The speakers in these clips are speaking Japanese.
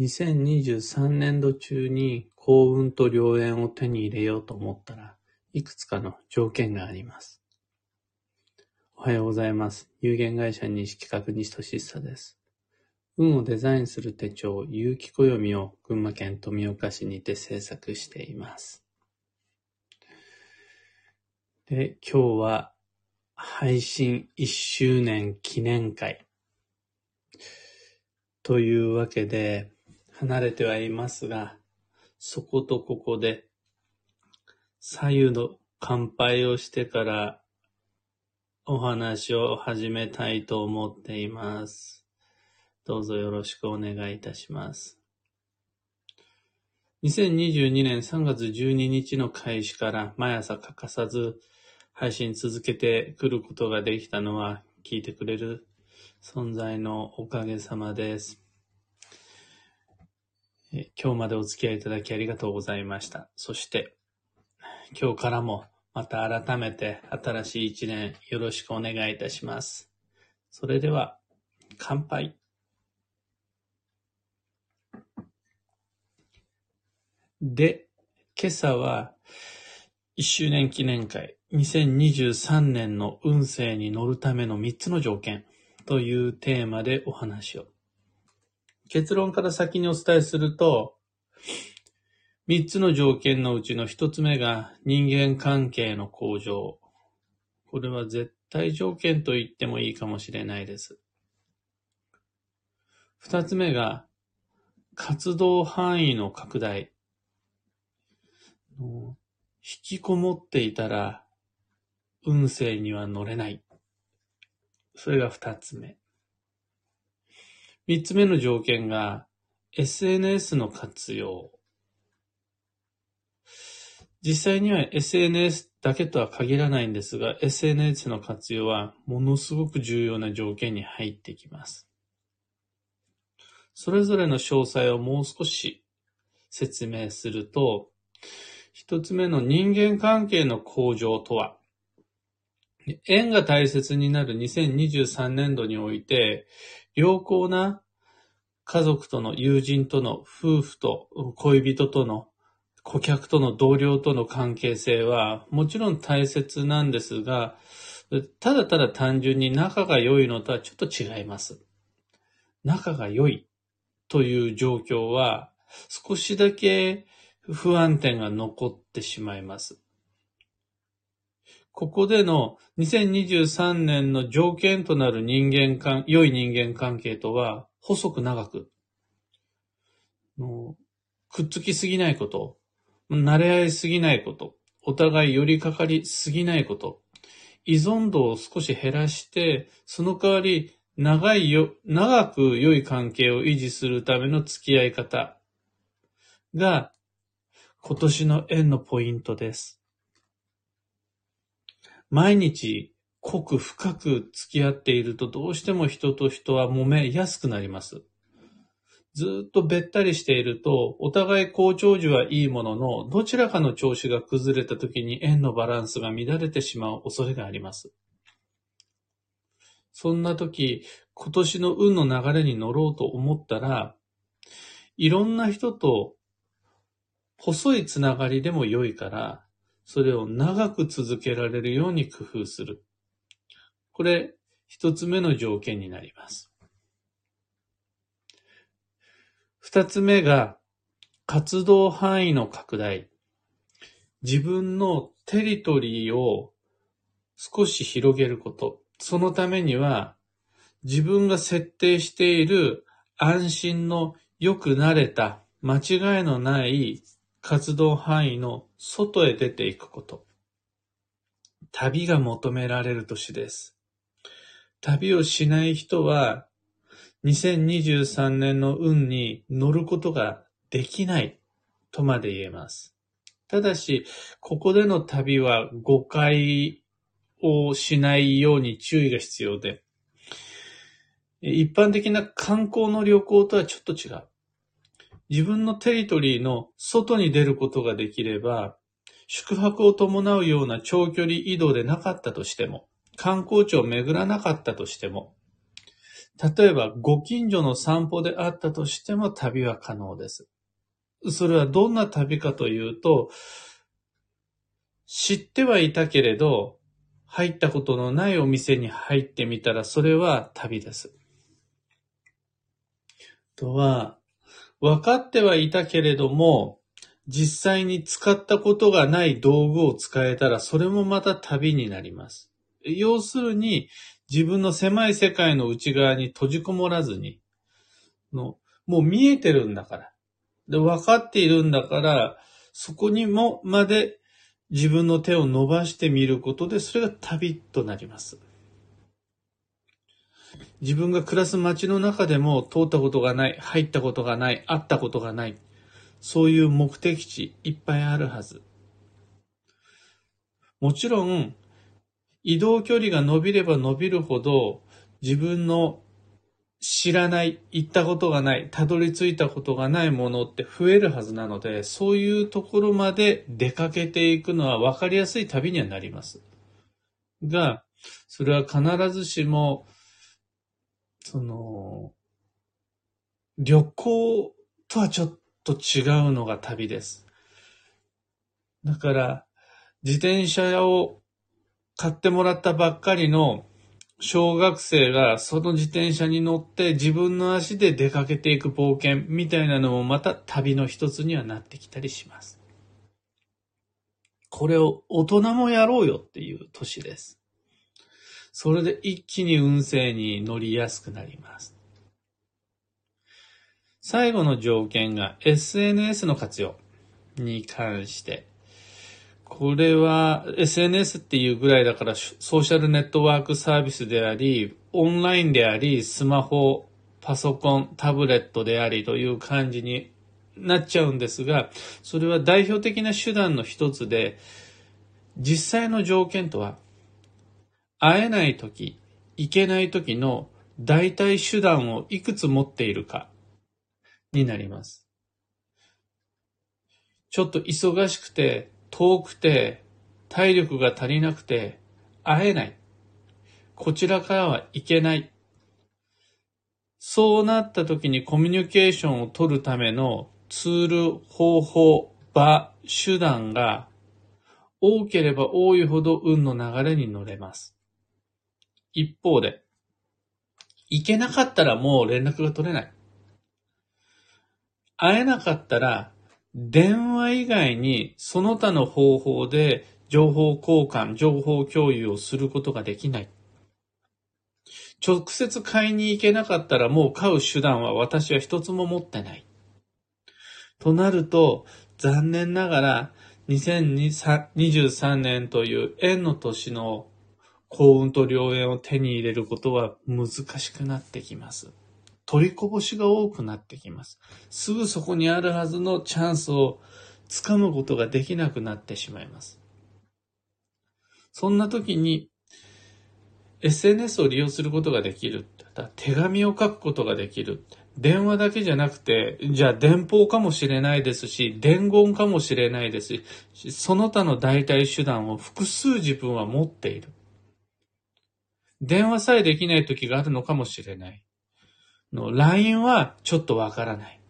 2023年度中に幸運と良縁を手に入れようと思ったらいくつかの条件があります。おはようございます。有限会社西企画西俊久です。運をデザインする手帳、有機暦を群馬県富岡市にて制作しています。で、今日は配信1周年記念会というわけで、離れてはいますが、そことここで左右の乾杯をしてからお話を始めたいと思っています。どうぞよろしくお願いいたします。2022年3月12日の開始から毎朝欠かさず配信続けてくることができたのは聞いてくれる存在のおかげさまです。今日までお付き合いいただきありがとうございました。そして今日からもまた改めて新しい一年よろしくお願いいたします。それでは乾杯。で、今朝は1周年記念会2023年の運勢に乗るための3つの条件というテーマでお話を。結論から先にお伝えすると、3つの条件のうちの1つ目が人間関係の向上。これは絶対条件と言ってもいいかもしれないです。2つ目が活動範囲の拡大。引きこもっていたら運勢には乗れない。それが2つ目。3つ目の条件が SNS の活用。実際には SNS だけとは限らないんですが、SNS の活用はものすごく重要な条件に入ってきます。それぞれの詳細をもう少し説明すると、一つ目の人間関係の向上とは、縁が大切になる2023年度において、良好な家族との友人との夫婦と恋人との顧客との同僚との関係性はもちろん大切なんですが、ただただ単純に仲が良いのとはちょっと違います。仲が良いという状況は少しだけ不安点が残ってしまいます。ここでの2023年の条件となる人間関、良い人間関係とは細く長く、くっつきすぎないこと、慣れ合いすぎないこと、お互い寄りかかりすぎないこと、依存度を少し減らして、その代わり長いよ、長く良い関係を維持するための付き合い方が今年の縁のポイントです。毎日濃く深く付き合っているとどうしても人と人は揉めやすくなります。ずっとべったりしていると、お互い好調時はいいものの、どちらかの調子が崩れた時に縁のバランスが乱れてしまう恐れがあります。そんな時、今年の運の流れに乗ろうと思ったら、いろんな人と細いつながりでも良いから、それを長く続けられるように工夫する。これ、一つ目の条件になります。二つ目が、活動範囲の拡大。自分のテリトリーを少し広げること。そのためには、自分が設定している安心のよく慣れた間違いのない活動範囲の外へ出ていくこと。旅が求められる年です。旅をしない人は、2023年の運に乗ることができないとまで言えます。ただし、ここでの旅は誤解をしないように注意が必要で、一般的な観光の旅行とはちょっと違う。自分のテリトリーの外に出ることができれば、宿泊を伴うような長距離移動でなかったとしても、観光地を巡らなかったとしても、例えば、ご近所の散歩であったとしても旅は可能です。それはどんな旅かというと、知ってはいたけれど、入ったことのないお店に入ってみたら、それは旅です。とは、分かってはいたけれども、実際に使ったことがない道具を使えたら、それもまた旅になります。要するに、自分の狭い世界の内側に閉じこもらずに、のもう見えてるんだから。で、分かっているんだから、そこにもまで自分の手を伸ばしてみることで、それが旅となります。自分が暮らす街の中でも通ったことがない、入ったことがない、会ったことがない、そういう目的地いっぱいあるはず。もちろん、移動距離が伸びれば伸びるほど、自分の知らない、行ったことがない、たどり着いたことがないものって増えるはずなので、そういうところまで出かけていくのは分かりやすい旅にはなります。が、それは必ずしも、その、旅行とはちょっと違うのが旅です。だから、自転車を買ってもらったばっかりの小学生がその自転車に乗って自分の足で出かけていく冒険みたいなのもまた旅の一つにはなってきたりします。これを大人もやろうよっていう年です。それで一気に運勢に乗りやすくなります。最後の条件が SNS の活用に関して。これは SNS っていうぐらいだからソーシャルネットワークサービスであり、オンラインであり、スマホ、パソコン、タブレットでありという感じになっちゃうんですが、それは代表的な手段の一つで、実際の条件とは、会えないとき、行けないときの代替手段をいくつ持っているかになります。ちょっと忙しくて、遠くて、体力が足りなくて、会えない。こちらからは行けない。そうなった時にコミュニケーションを取るためのツール、方法、場、手段が多ければ多いほど運の流れに乗れます。一方で、行けなかったらもう連絡が取れない。会えなかったら電話以外にその他の方法で情報交換、情報共有をすることができない。直接買いに行けなかったらもう買う手段は私は一つも持ってない。となると、残念ながら2023年という円の年の幸運と良縁を手に入れることは難しくなってきます。取りこぼしが多くなってきます。すぐそこにあるはずのチャンスをつかむことができなくなってしまいます。そんな時に SNS を利用することができる。手紙を書くことができる。電話だけじゃなくて、じゃあ電報かもしれないですし、伝言かもしれないですし、その他の代替手段を複数自分は持っている。電話さえできない時があるのかもしれない。の LINE はちょっとわからない。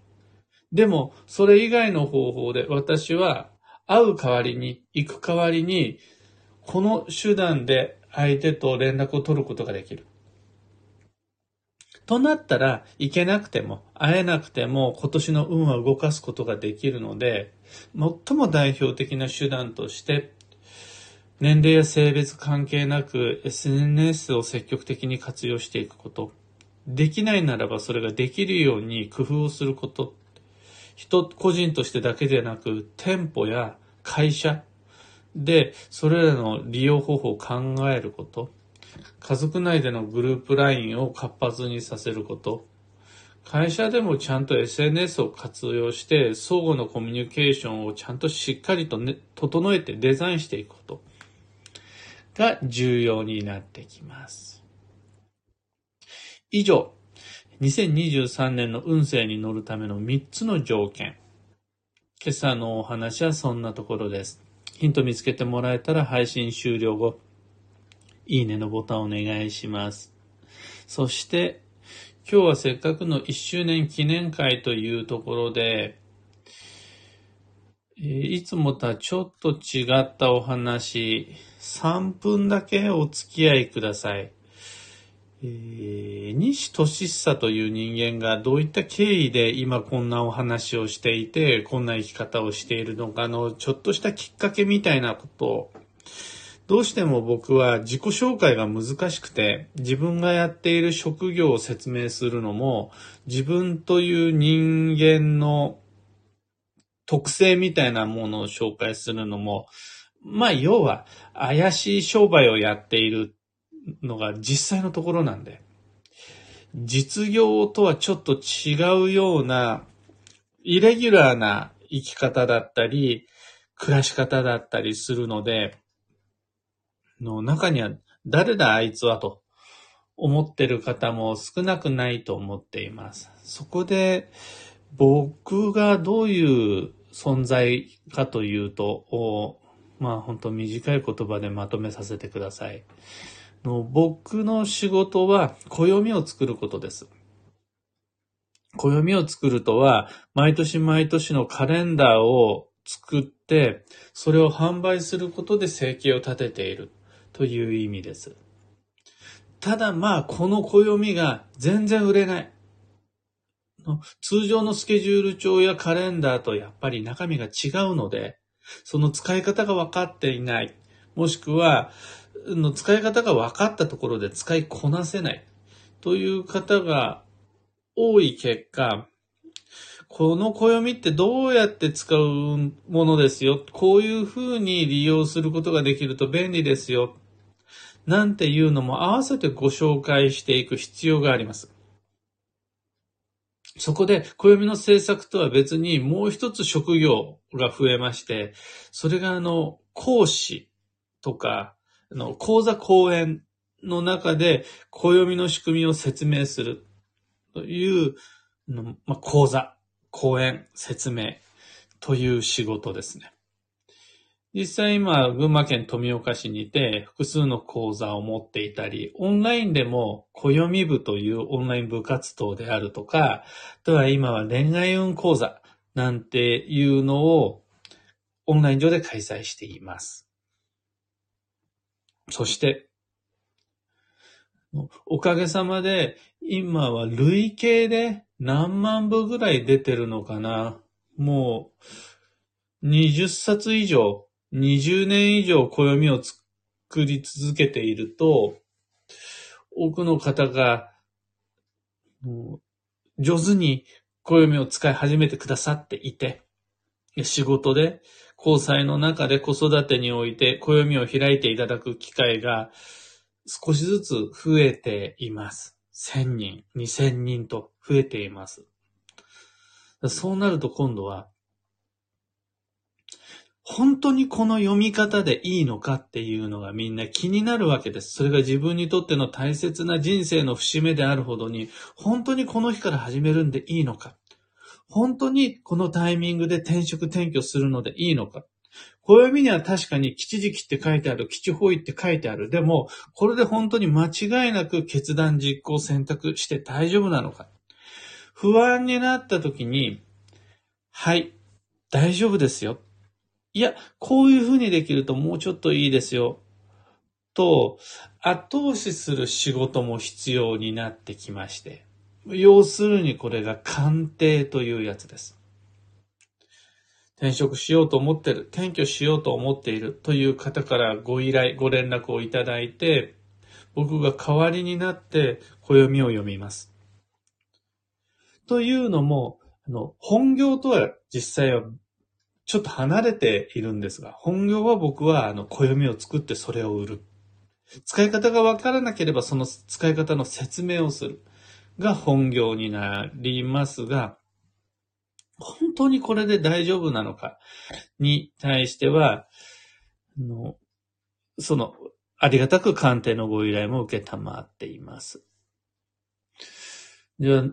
でも、それ以外の方法で私は会う代わりに、行く代わりに、この手段で相手と連絡を取ることができる。となったら、行けなくても、会えなくても、今年の運は動かすことができるので、最も代表的な手段として、年齢や性別関係なく SNS を積極的に活用していくこと。できないならばそれができるように工夫をすること。人、個人としてだけでなく、店舗や会社でそれらの利用方法を考えること。家族内でのグループ LINE を活発にさせること。会社でもちゃんと SNS を活用して相互のコミュニケーションをちゃんとしっかりと、ね、整えてデザインしていくことが重要になってきます。以上、2023年の運勢に乗るための3つの条件。今朝のお話はそんなところです。ヒント見つけてもらえたら配信終了後、いいねのボタンお願いします。そして、今日はせっかくの1周年記念会というところで、いつもとはちょっと違ったお話、3分だけお付き合いください。えー西俊久という人間がどういった経緯で今こんなお話をしていて、こんな生き方をしているのかの、ちょっとしたきっかけみたいなことを、どうしても僕は自己紹介が難しくて、自分がやっている職業を説明するのも、自分という人間の特性みたいなものを紹介するのも、まあ要は怪しい商売をやっているのが実際のところなんで、実業とはちょっと違うような、イレギュラーな生き方だったり、暮らし方だったりするので、の中には誰だあいつはと思ってる方も少なくないと思っています。そこで僕がどういう存在かというと、まあ本当短い言葉でまとめさせてください。の僕の仕事は暦を作ることです。暦を作るとは、毎年毎年のカレンダーを作って、それを販売することで生計を立てているという意味です。ただまあ、この暦が全然売れない。通常のスケジュール帳やカレンダーとやっぱり中身が違うので、その使い方が分かっていない。もしくは、の使い方が分かったところで使いこなせない。という方が多い結果、この暦ってどうやって使うものですよ？こういう風に利用することができると便利ですよ。なんていうのも合わせてご紹介していく必要があります。そこで、暦の制作とは別にもう一つ職業が増えまして、それがあの、講師とか、あの、講座講演の中で暦の仕組みを説明するという、まあ、講座、講演、説明という仕事ですね。実際今、群馬県富岡市にて複数の講座を持っていたり、オンラインでも暦部というオンライン部活動であるとか、あとは今は恋愛運講座なんていうのをオンライン上で開催しています。そして、おかげさまで今は累計で何万部ぐらい出てるのかな。もう20冊以上、20年以上暦を作り続けていると、多くの方が上手に暦を使い始めてくださっていて、仕事で、交際の中で子育てにおいて暦を開いていただく機会が少しずつ増えています。1000人、2000人と増えています。そうなると今度は、本当にこの読み方でいいのかっていうのがみんな気になるわけです。それが自分にとっての大切な人生の節目であるほどに、本当にこの日から始めるんでいいのか。本当にこのタイミングで転職転居するのでいいのか。暦には確かに吉時期って書いてある、吉方位って書いてある。でも、これで本当に間違いなく決断実行選択して大丈夫なのか。不安になった時に、はい、大丈夫ですよ。いや、こういう風にできるともうちょっといいですよ。と、後押しする仕事も必要になってきまして。要するにこれが鑑定というやつです。転職しようと思ってる、転居しようと思っているという方からご依頼、ご連絡をいただいて、僕が代わりになって暦を読みます。というのも、あの、本業とは実際はちょっと離れているんですが、本業は僕はあの、暦を作ってそれを売る。使い方がわからなければその使い方の説明をする。が本業になりますが、本当にこれで大丈夫なのかに対しては、のその、ありがたく鑑定のご依頼も受けたまっています。じゃあ、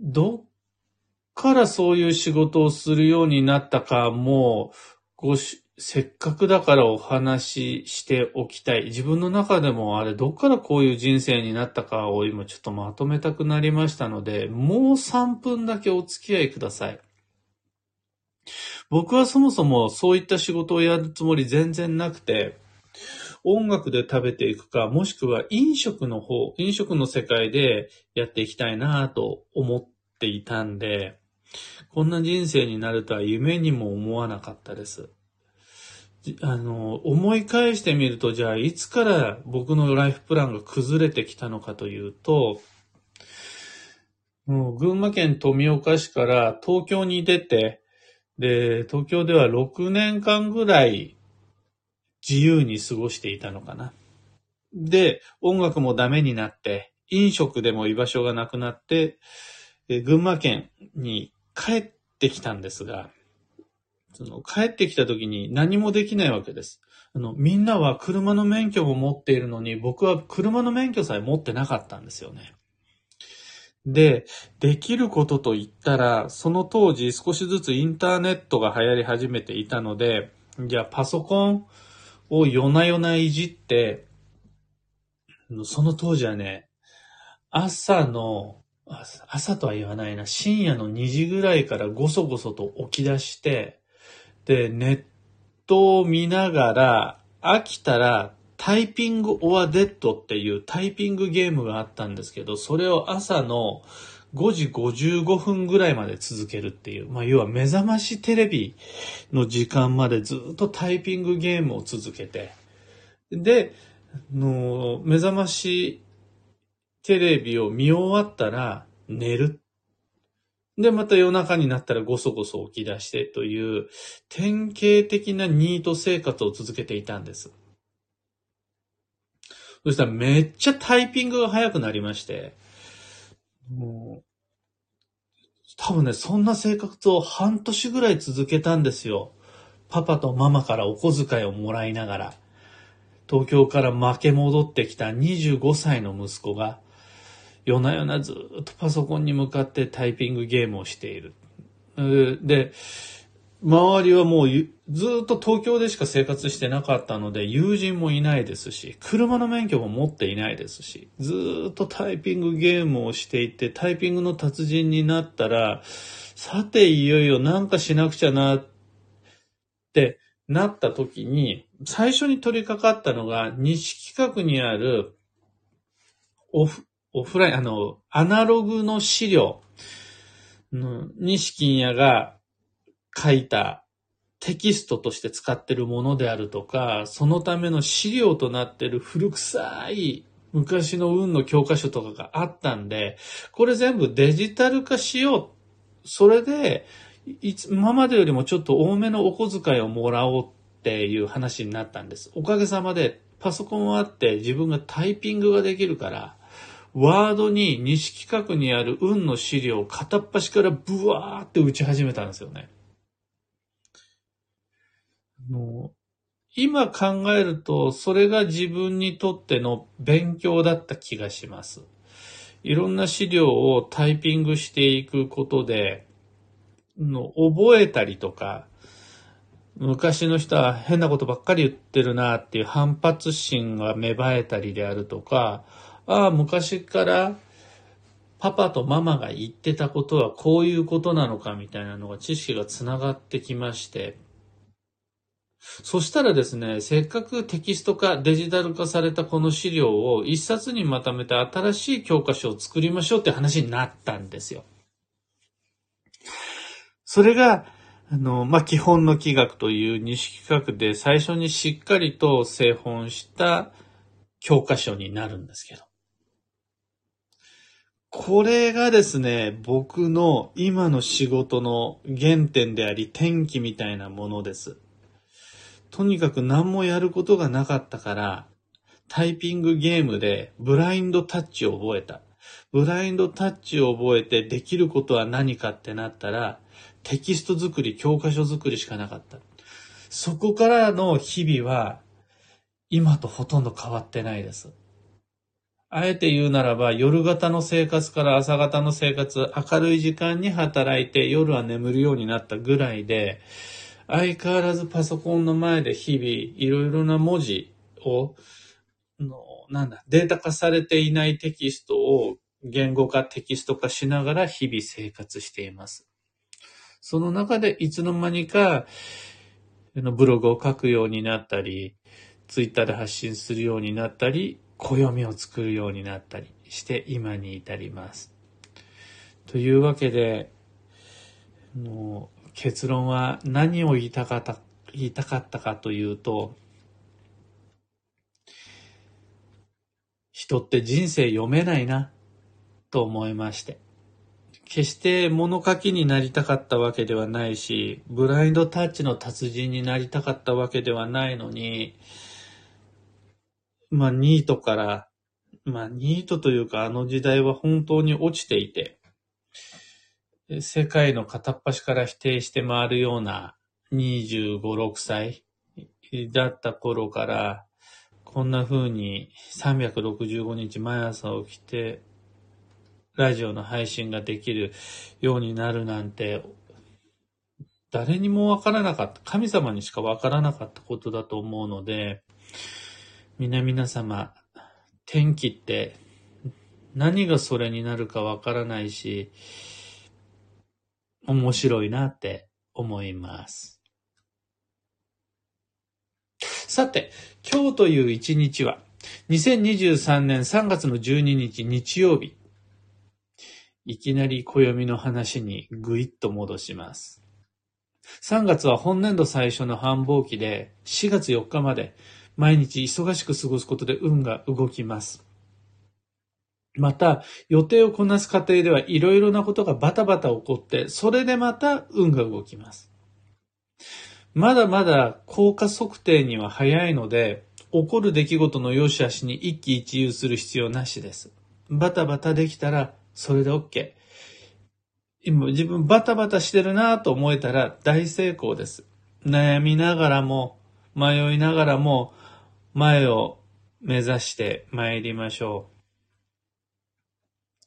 どからそういう仕事をするようになったかも、ごしせっかくだからお話ししておきたい。自分の中でもあれ、どっからこういう人生になったかを今ちょっとまとめたくなりましたので、もう3分だけお付き合いください。僕はそもそもそういった仕事をやるつもり全然なくて、音楽で食べていくか、もしくは飲食の方、飲食の世界でやっていきたいなと思っていたんで、こんな人生になるとは夢にも思わなかったです。あの、思い返してみると、じゃあ、いつから僕のライフプランが崩れてきたのかというと、もう群馬県富岡市から東京に出て、で、東京では6年間ぐらい自由に過ごしていたのかな。で、音楽もダメになって、飲食でも居場所がなくなって、群馬県に帰ってきたんですが、その帰ってきた時に何もできないわけです。あの、みんなは車の免許も持っているのに、僕は車の免許さえ持ってなかったんですよね。で、できることと言ったら、その当時少しずつインターネットが流行り始めていたので、じゃあパソコンを夜な夜ないじって、その当時はね、朝の、朝とは言わないな、深夜の2時ぐらいからごそごそと起き出して、で、ネットを見ながら、飽きたらタイピングオアデッドっていうタイピングゲームがあったんですけど、それを朝の5時55分ぐらいまで続けるっていう、まあ、要は目覚ましテレビの時間までずっとタイピングゲームを続けて、で、の目覚ましテレビを見終わったら寝る。で、また夜中になったらごそごそ起き出してという、典型的なニート生活を続けていたんです。そしたらめっちゃタイピングが速くなりまして、もう、多分ね、そんな生活を半年ぐらい続けたんですよ。パパとママからお小遣いをもらいながら、東京から負け戻ってきた25歳の息子が、夜な夜なずっとパソコンに向かってタイピングゲームをしている。で、周りはもうずっと東京でしか生活してなかったので、友人もいないですし、車の免許も持っていないですし、ずっとタイピングゲームをしていて、タイピングの達人になったら、さていよいよなんかしなくちゃなってなった時に、最初に取り掛かったのが、西企画にあるオフ、オフライン、あの、アナログの資料、西金屋が書いたテキストとして使ってるものであるとか、そのための資料となってる古臭い昔の運の教科書とかがあったんで、これ全部デジタル化しよう。それで、いつ今までよりもちょっと多めのお小遣いをもらおうっていう話になったんです。おかげさまでパソコンはあって自分がタイピングができるから、ワードに西企画にある運の資料を片っ端からブワーって打ち始めたんですよね。の今考えると、それが自分にとっての勉強だった気がします。いろんな資料をタイピングしていくことで、の覚えたりとか、昔の人は変なことばっかり言ってるなっていう反発心が芽生えたりであるとか、ああ、昔からパパとママが言ってたことはこういうことなのかみたいなのが知識がつながってきまして、そしたらですね、せっかくテキスト化、デジタル化されたこの資料を一冊にまとめて新しい教科書を作りましょうって話になったんですよ。それが、あの、まあ、基本の気学という西企画で最初にしっかりと製本した教科書になるんですけど。これがですね、僕の今の仕事の原点であり、転機みたいなものです。とにかく何もやることがなかったから、タイピングゲームでブラインドタッチを覚えた。ブラインドタッチを覚えてできることは何かってなったら、テキスト作り、教科書作りしかなかった。そこからの日々は、今とほとんど変わってないです。あえて言うならば、夜型の生活から朝型の生活、明るい時間に働いて夜は眠るようになったぐらいで、相変わらずパソコンの前で日々いろいろな文字を、のなんだ、データ化されていないテキストを言語化、テキスト化しながら日々生活しています。その中でいつの間にか、ブログを書くようになったり、ツイッターで発信するようになったり、暦を作るようになったりして今に至ります。というわけで、もう結論は何を言いたかった、言いたかったかというと、人って人生読めないな、と思いまして。決して物書きになりたかったわけではないし、ブラインドタッチの達人になりたかったわけではないのに、まあ、ニートから、まあ、ニートというか、あの時代は本当に落ちていて、世界の片っ端から否定して回るような25、6歳だった頃から、こんな風に365日毎朝起きて、ラジオの配信ができるようになるなんて、誰にもわからなかった、神様にしかわからなかったことだと思うので、皆々様、天気って何がそれになるかわからないし、面白いなって思います。さて、今日という一日は、2023年3月の12日日曜日。いきなり暦の話にぐいっと戻します。3月は本年度最初の繁忙期で、4月4日まで毎日忙しく過ごすことで運が動きます。また、予定をこなす過程ではいろいろなことがバタバタ起こって、それでまた運が動きます。まだまだ効果測定には早いので、起こる出来事の良し悪しに一喜一憂する必要なしです。バタバタできたら、それで OK。今自分バタバタしてるなぁと思えたら大成功です。悩みながらも、迷いながらも、前を目指して参りましょう。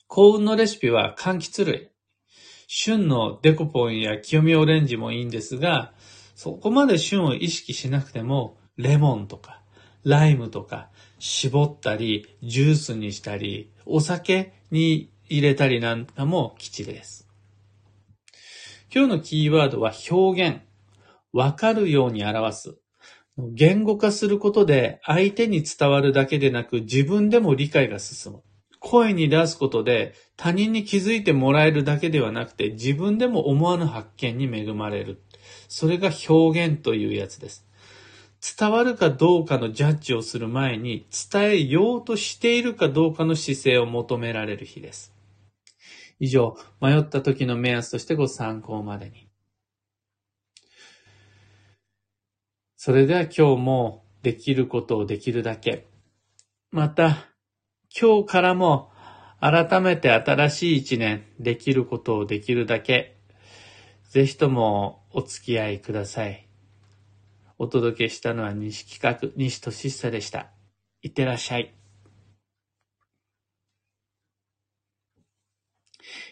幸運のレシピは柑橘類。旬のデコポンや清見オレンジもいいんですが、そこまで旬を意識しなくても、レモンとか、ライムとか、絞ったり、ジュースにしたり、お酒に入れたりなんかも吉です。今日のキーワードは表現。わかるように表す。言語化することで相手に伝わるだけでなく自分でも理解が進む。声に出すことで他人に気づいてもらえるだけではなくて自分でも思わぬ発見に恵まれる。それが表現というやつです。伝わるかどうかのジャッジをする前に伝えようとしているかどうかの姿勢を求められる日です。以上、迷った時の目安としてご参考までに。それでは今日もできることをできるだけ。また、今日からも改めて新しい一年できることをできるだけ。ぜひともお付き合いください。お届けしたのは西企画、西俊久でした。いってらっしゃい。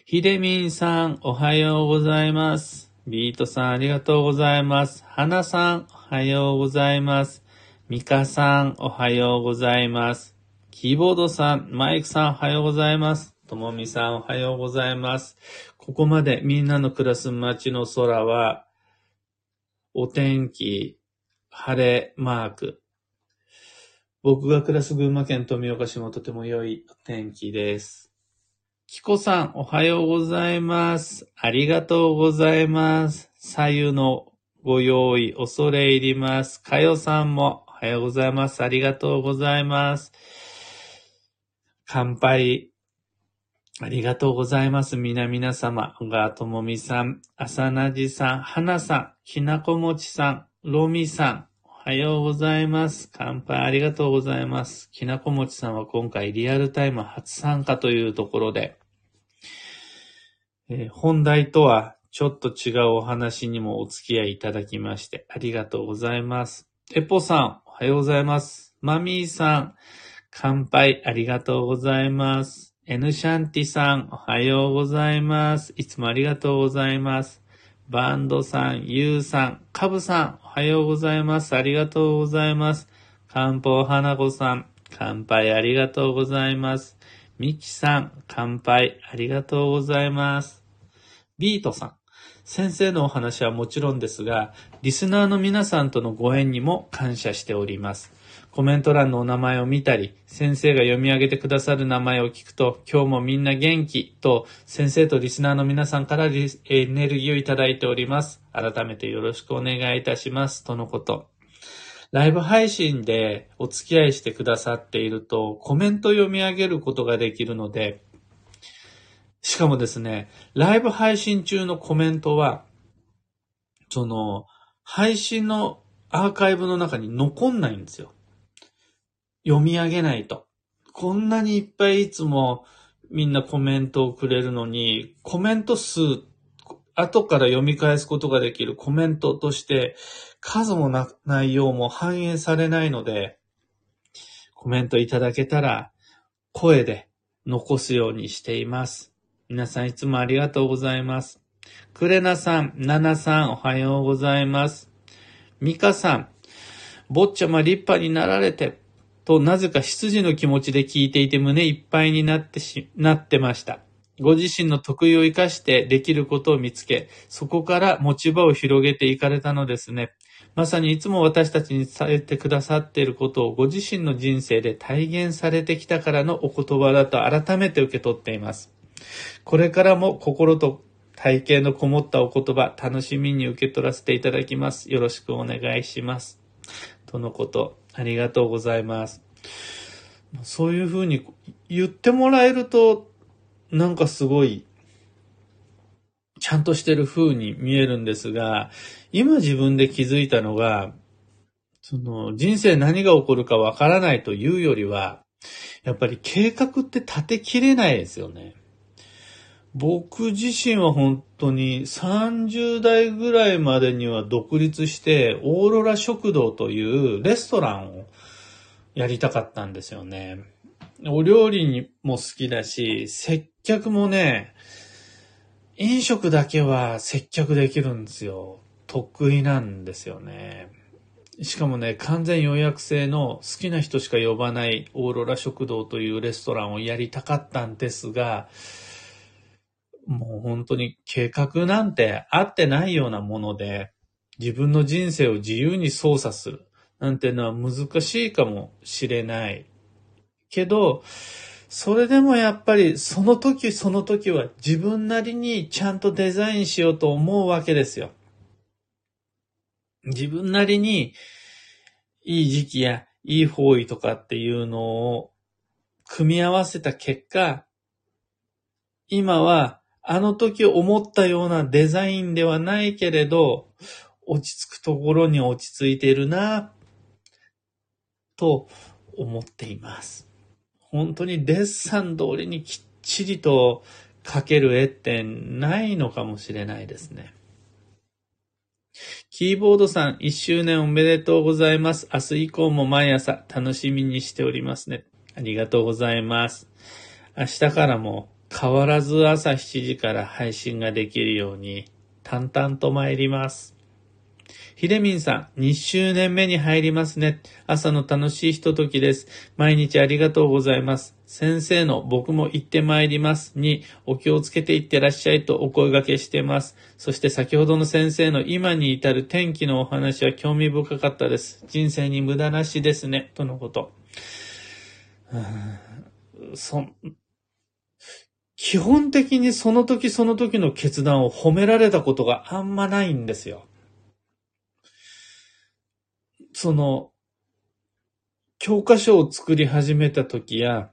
ひでみんさん、おはようございます。ビートさん、ありがとうございます。はなさん、おはようございます。ミカさん、おはようございます。キーボードさん、マイクさん、おはようございます。ともみさん、おはようございます。ここまでみんなの暮らす街の空は、お天気、晴れマーク。僕が暮らす群馬県富岡市もとても良いお天気です。キコさん、おはようございます。ありがとうございます。左右のご用意、恐れ入ります。かよさんも、おはようございます。ありがとうございます。乾杯。ありがとうございます。皆々様。小川智美さん、浅なじさん、花さん、ひなこもちさん、ロミさん、おはようございます。乾杯ありがとうございます。きなこもちさんは今回リアルタイム初参加というところで、本題とはちょっと違うお話にもお付き合いいただきまして、ありがとうございます。エポさん、おはようございます。マミーさん、乾杯、ありがとうございます。エヌシャンティさん、おはようございます。いつもありがとうございます。バンドさん、ユウさん、カブさん、おはようございます。ありがとうございます。漢方花子さん、乾杯ありがとうございます。ミキさん、乾杯ありがとうございます。ビートさん、先生のお話はもちろんですが、リスナーの皆さんとのご縁にも感謝しております。コメント欄のお名前を見たり、先生が読み上げてくださる名前を聞くと、今日もみんな元気と、先生とリスナーの皆さんからエネルギーをいただいております。改めてよろしくお願いいたします。とのこと。ライブ配信でお付き合いしてくださっていると、コメント読み上げることができるので、しかもですね、ライブ配信中のコメントは、その、配信のアーカイブの中に残んないんですよ。読み上げないと。こんなにいっぱいいつもみんなコメントをくれるのに、コメント数、後から読み返すことができるコメントとして、数もな、内容も反映されないので、コメントいただけたら、声で残すようにしています。皆さんいつもありがとうございます。クレナさん、ナナさん、おはようございます。ミカさん、坊ちゃま立派になられて、となぜか羊の気持ちで聞いていて胸いっぱいになってし、なってました。ご自身の得意を活かしてできることを見つけ、そこから持ち場を広げていかれたのですね。まさにいつも私たちに伝えてくださっていることをご自身の人生で体現されてきたからのお言葉だと改めて受け取っています。これからも心と体型のこもったお言葉、楽しみに受け取らせていただきます。よろしくお願いします。とのこと、ありがとうございます。そういうふうに言ってもらえると、なんかすごい、ちゃんとしてる風に見えるんですが、今自分で気づいたのが、その人生何が起こるかわからないというよりは、やっぱり計画って立てきれないですよね。僕自身は本当に30代ぐらいまでには独立してオーロラ食堂というレストランをやりたかったんですよね。お料理にも好きだし、接客もね、飲食だけは接客できるんですよ。得意なんですよね。しかもね、完全予約制の好きな人しか呼ばないオーロラ食堂というレストランをやりたかったんですが、もう本当に計画なんてあってないようなもので、自分の人生を自由に操作するなんていうのは難しいかもしれない。けど、それでもやっぱりその時その時は自分なりにちゃんとデザインしようと思うわけですよ。自分なりにいい時期やいい方位とかっていうのを組み合わせた結果、今はあの時思ったようなデザインではないけれど、落ち着くところに落ち着いているな、と思っています。本当にデッサン通りにきっちりと描ける絵ってないのかもしれないですね。キーボードさん、1周年おめでとうございます。明日以降も毎朝楽しみにしておりますね。ありがとうございます。明日からも変わらず朝7時から配信ができるように淡々と参ります。ひでみんさん、2周年目に入りますね。朝の楽しいひとときです。毎日ありがとうございます。先生の僕も行って参りますにお気をつけていってらっしゃいとお声掛けしてます。そして先ほどの先生の今に至る天気のお話は興味深かったです。人生に無駄なしですね。とのこと。そ、基本的にその時その時の決断を褒められたことがあんまないんですよ。その、教科書を作り始めた時や、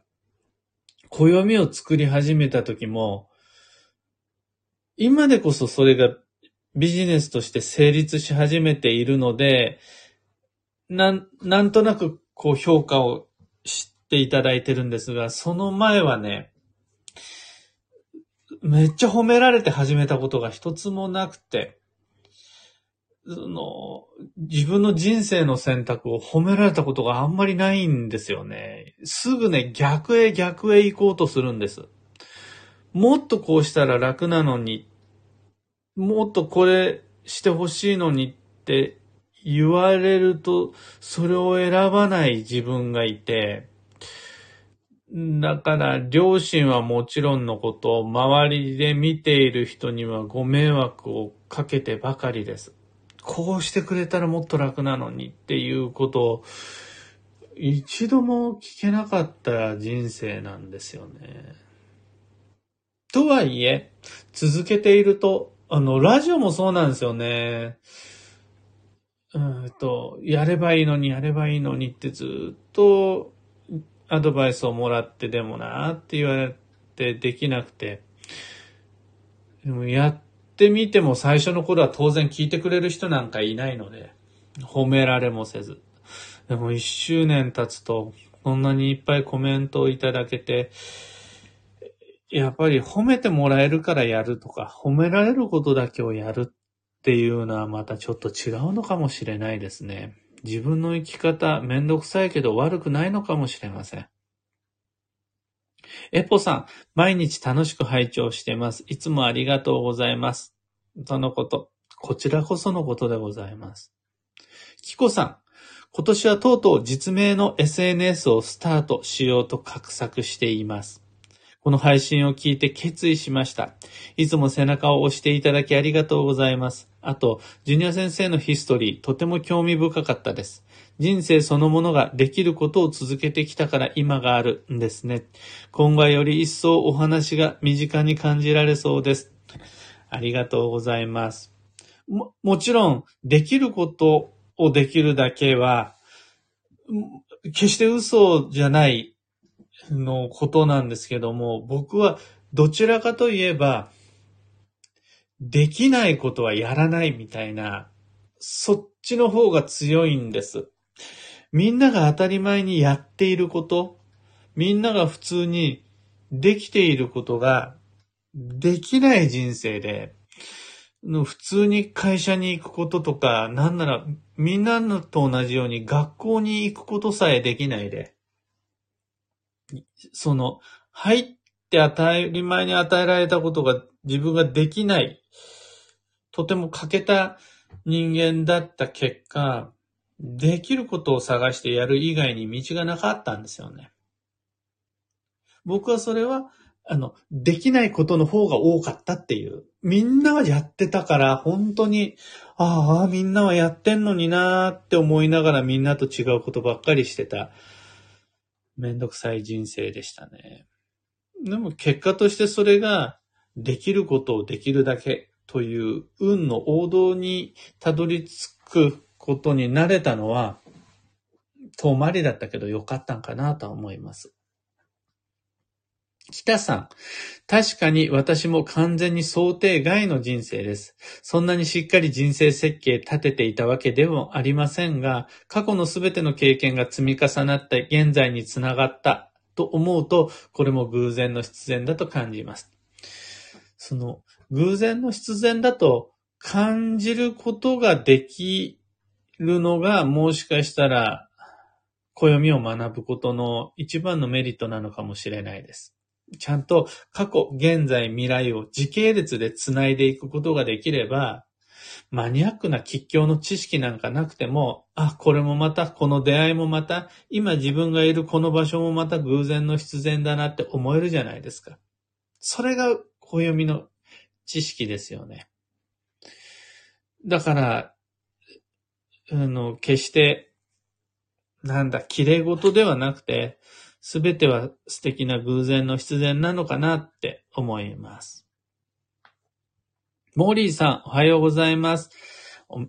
暦を作り始めた時も、今でこそそれがビジネスとして成立し始めているので、なん、なんとなくこう評価をしていただいてるんですが、その前はね、めっちゃ褒められて始めたことが一つもなくて、その、自分の人生の選択を褒められたことがあんまりないんですよね。すぐね、逆へ逆へ行こうとするんです。もっとこうしたら楽なのに、もっとこれしてほしいのにって言われると、それを選ばない自分がいて、だから、両親はもちろんのこと、周りで見ている人にはご迷惑をかけてばかりです。こうしてくれたらもっと楽なのにっていうことを、一度も聞けなかった人生なんですよね。とはいえ、続けていると、あの、ラジオもそうなんですよね。うんと、やればいいのに、やればいいのにってずっとアドバイスをもらってでもなって言われてできなくて、でもやっってみても最初の頃は当然聞いてくれる人なんかいないので、褒められもせず。でも一周年経つと、こんなにいっぱいコメントをいただけて、やっぱり褒めてもらえるからやるとか、褒められることだけをやるっていうのはまたちょっと違うのかもしれないですね。自分の生き方、めんどくさいけど悪くないのかもしれません。エポさん、毎日楽しく拝聴してます。いつもありがとうございます。とのこと。こちらこそのことでございます。キコさん、今年はとうとう実名の SNS をスタートしようと画策しています。この配信を聞いて決意しました。いつも背中を押していただきありがとうございます。あと、ジュニア先生のヒストリー、とても興味深かったです。人生そのものができることを続けてきたから今があるんですね。今後はより一層お話が身近に感じられそうです。ありがとうございます。も、もちろん、できることをできるだけは、決して嘘じゃないのことなんですけども、僕はどちらかといえば、できないことはやらないみたいな、そっちの方が強いんです。みんなが当たり前にやっていること、みんなが普通にできていることができない人生で、普通に会社に行くこととか、なんならみんなと同じように学校に行くことさえできないで、その、入って当たり前に与えられたことが自分ができない、とても欠けた人間だった結果、できることを探してやる以外に道がなかったんですよね。僕はそれは、あの、できないことの方が多かったっていう。みんなはやってたから、本当に、ああ、みんなはやってんのになーって思いながらみんなと違うことばっかりしてた。めんどくさい人生でしたね。でも結果としてそれができることをできるだけという運の王道にたどり着くことになれたのは遠回りだったけど良かったんかなとは思います。北さん。確かに私も完全に想定外の人生です。そんなにしっかり人生設計立てていたわけでもありませんが、過去のすべての経験が積み重なって現在につながったと思うと、これも偶然の必然だと感じます。その、偶然の必然だと感じることができるのが、もしかしたら、暦を学ぶことの一番のメリットなのかもしれないです。ちゃんと過去、現在、未来を時系列で繋いでいくことができれば、マニアックな吉祥の知識なんかなくても、あ、これもまた、この出会いもまた、今自分がいるこの場所もまた偶然の必然だなって思えるじゃないですか。それが暦の知識ですよね。だから、あの、決して、なんだ、綺麗事ではなくて、すべては素敵な偶然の必然なのかなって思います。モーリーさん、おはようございます。お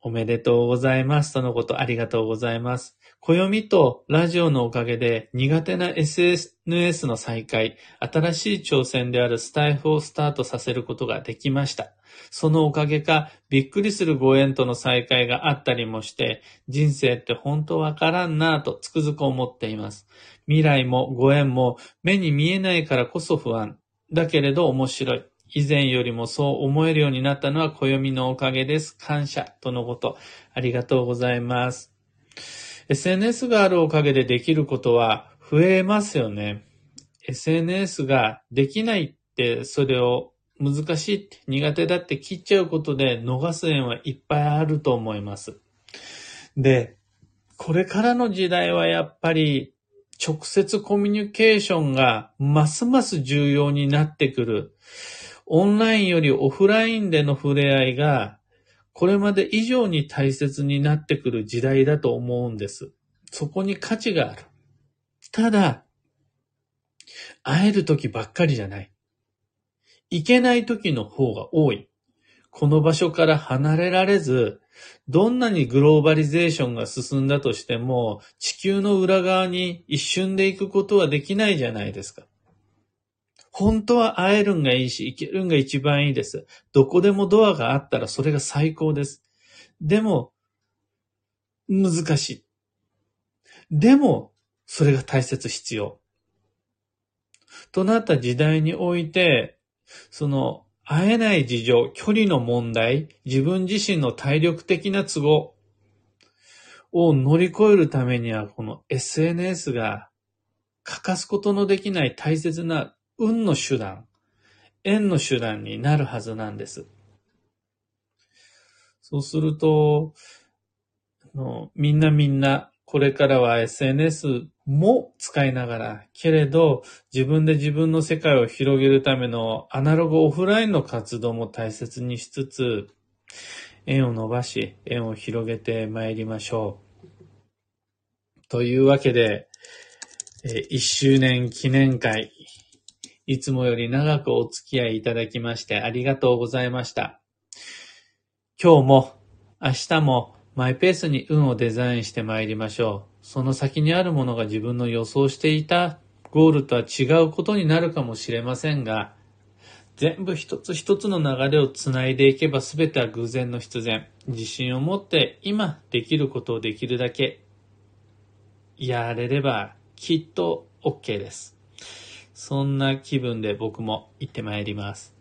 おめでとうございます。とのことありがとうございます。暦とラジオのおかげで苦手な SNS の再開、新しい挑戦であるスタイフをスタートさせることができました。そのおかげか、びっくりするご縁との再会があったりもして、人生って本当わからんなぁとつくづく思っています。未来もご縁も目に見えないからこそ不安。だけれど面白い。以前よりもそう思えるようになったのは暦のおかげです。感謝とのこと。ありがとうございます。SNS があるおかげでできることは増えますよね。SNS ができないってそれを難しいって、苦手だって切っちゃうことで逃す縁はいっぱいあると思います。で、これからの時代はやっぱり直接コミュニケーションがますます重要になってくる。オンラインよりオフラインでの触れ合いがこれまで以上に大切になってくる時代だと思うんです。そこに価値がある。ただ、会える時ばっかりじゃない。行けない時の方が多い。この場所から離れられず、どんなにグローバリゼーションが進んだとしても、地球の裏側に一瞬で行くことはできないじゃないですか。本当は会えるんがいいし、行けるんが一番いいです。どこでもドアがあったらそれが最高です。でも、難しい。でも、それが大切必要。となった時代において、その、会えない事情、距離の問題、自分自身の体力的な都合を乗り越えるためには、この SNS が欠かすことのできない大切な運の手段、縁の手段になるはずなんです。そうすると、みんなみんな、これからは SNS も使いながら、けれど自分で自分の世界を広げるためのアナログオフラインの活動も大切にしつつ、縁を伸ばし、縁を広げて参りましょう。というわけで、1周年記念会、いつもより長くお付き合いいただきましてありがとうございました。今日も明日もマイペースに運をデザインして参りましょう。その先にあるものが自分の予想していたゴールとは違うことになるかもしれませんが、全部一つ一つの流れをつないでいけば全ては偶然の必然。自信を持って今できることをできるだけやれればきっと OK です。そんな気分で僕も行ってまいります。